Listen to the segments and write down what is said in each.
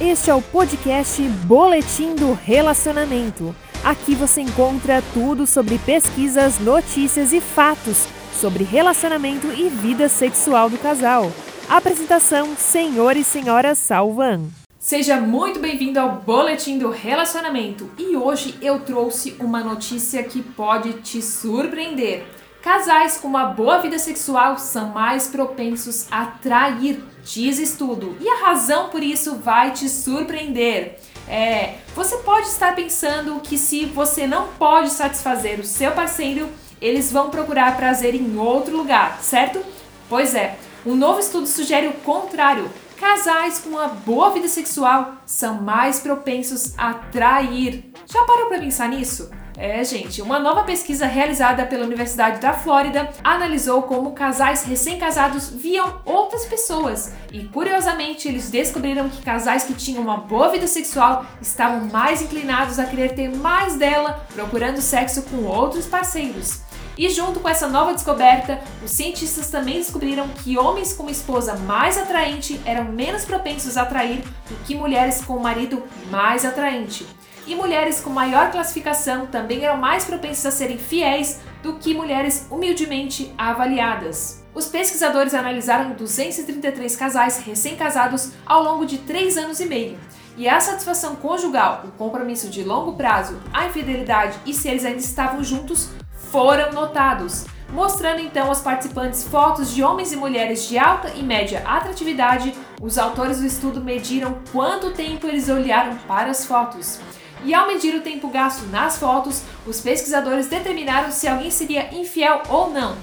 Este é o podcast Boletim do Relacionamento. Aqui você encontra tudo sobre pesquisas, notícias e fatos sobre relacionamento e vida sexual do casal. Apresentação: Senhor e Senhora Salvan. Seja muito bem-vindo ao Boletim do Relacionamento e hoje eu trouxe uma notícia que pode te surpreender. Casais com uma boa vida sexual são mais propensos a trair, diz estudo, e a razão por isso vai te surpreender. É, você pode estar pensando que se você não pode satisfazer o seu parceiro, eles vão procurar prazer em outro lugar, certo? Pois é, um novo estudo sugere o contrário. Casais com uma boa vida sexual são mais propensos a trair. Já parou para pensar nisso? É, gente, uma nova pesquisa realizada pela Universidade da Flórida analisou como casais recém-casados viam outras pessoas e, curiosamente, eles descobriram que casais que tinham uma boa vida sexual estavam mais inclinados a querer ter mais dela, procurando sexo com outros parceiros. E junto com essa nova descoberta, os cientistas também descobriram que homens com esposa mais atraente eram menos propensos a trair do que mulheres com marido mais atraente e mulheres com maior classificação também eram mais propensas a serem fiéis do que mulheres humildemente avaliadas. Os pesquisadores analisaram 233 casais recém-casados ao longo de 3 anos e meio. E a satisfação conjugal, o compromisso de longo prazo, a infidelidade e se eles ainda estavam juntos foram notados, mostrando então aos participantes fotos de homens e mulheres de alta e média atratividade. Os autores do estudo mediram quanto tempo eles olharam para as fotos. E ao medir o tempo gasto nas fotos, os pesquisadores determinaram se alguém seria infiel ou não,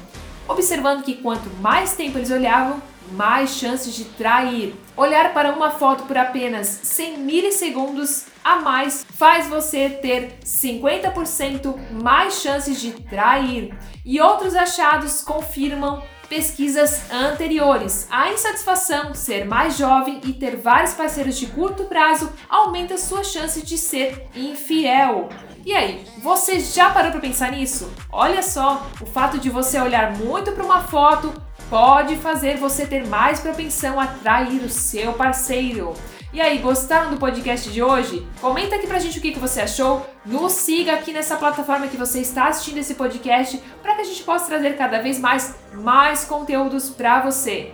observando que quanto mais tempo eles olhavam, mais chances de trair. Olhar para uma foto por apenas 100 milissegundos a mais faz você ter 50% mais chances de trair. E outros achados confirmam pesquisas anteriores. A insatisfação, ser mais jovem e ter vários parceiros de curto prazo aumenta sua chance de ser infiel. E aí, você já parou para pensar nisso? Olha só, o fato de você olhar muito para uma foto pode fazer você ter mais propensão a trair o seu parceiro. E aí, gostaram do podcast de hoje? Comenta aqui pra gente o que, que você achou. Nos siga aqui nessa plataforma que você está assistindo esse podcast para que a gente possa trazer cada vez mais mais conteúdos para você.